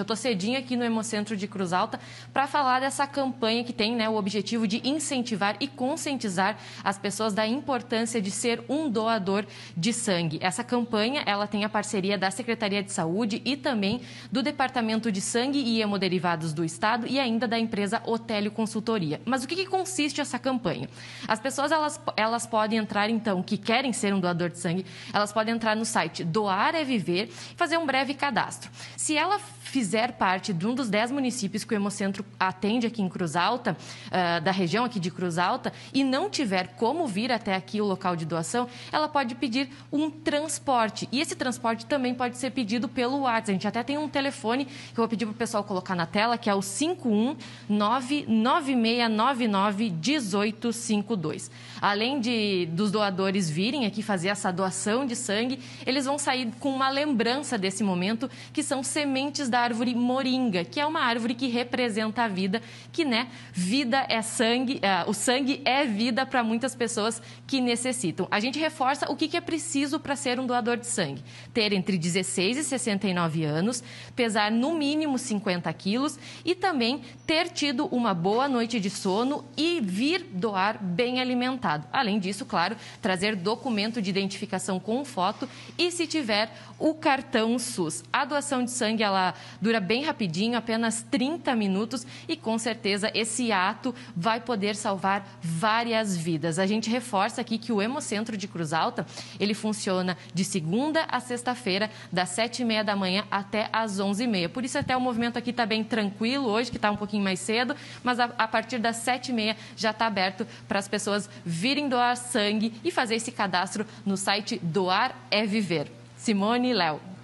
Eu estou cedinho aqui no Hemocentro de Cruz Alta para falar dessa campanha que tem né, o objetivo de incentivar e conscientizar as pessoas da importância de ser um doador de sangue. Essa campanha ela tem a parceria da Secretaria de Saúde e também do Departamento de Sangue e Hemoderivados do Estado e ainda da empresa Otélio Consultoria. Mas o que, que consiste essa campanha? As pessoas elas, elas podem entrar, então, que querem ser um doador de sangue, elas podem entrar no site Doar é Viver e fazer um breve cadastro. Se ela fizer parte de um dos dez municípios que o Hemocentro atende aqui em Cruz Alta, uh, da região aqui de Cruz Alta, e não tiver como vir até aqui o local de doação, ela pode pedir um transporte. E esse transporte também pode ser pedido pelo WhatsApp. A gente até tem um telefone que eu vou pedir para o pessoal colocar na tela, que é o 51996991852. Além de dos doadores virem aqui fazer essa doação de sangue, eles vão sair com uma lembrança desse momento, que são sementes da árvore moringa, que é uma árvore que representa a vida, que, né, vida é sangue, uh, o sangue é vida para muitas pessoas que necessitam. A gente reforça o que, que é preciso para ser um doador de sangue. Ter entre 16 e 69 anos, pesar no mínimo 50 quilos e também ter tido uma boa noite de sono e vir doar bem alimentado. Além disso, claro, trazer documento de identificação com foto e, se tiver, o cartão SUS. A doação de sangue, ela dura bem rapidinho, apenas 30 minutos e com certeza esse ato vai poder salvar várias vidas. A gente reforça aqui que o Hemocentro de Cruz Alta, ele funciona de segunda a sexta-feira, das sete e meia da manhã até às onze e meia. Por isso até o movimento aqui está bem tranquilo hoje, que está um pouquinho mais cedo, mas a, a partir das sete e meia já está aberto para as pessoas virem doar sangue e fazer esse cadastro no site Doar é Viver. Simone e Léo.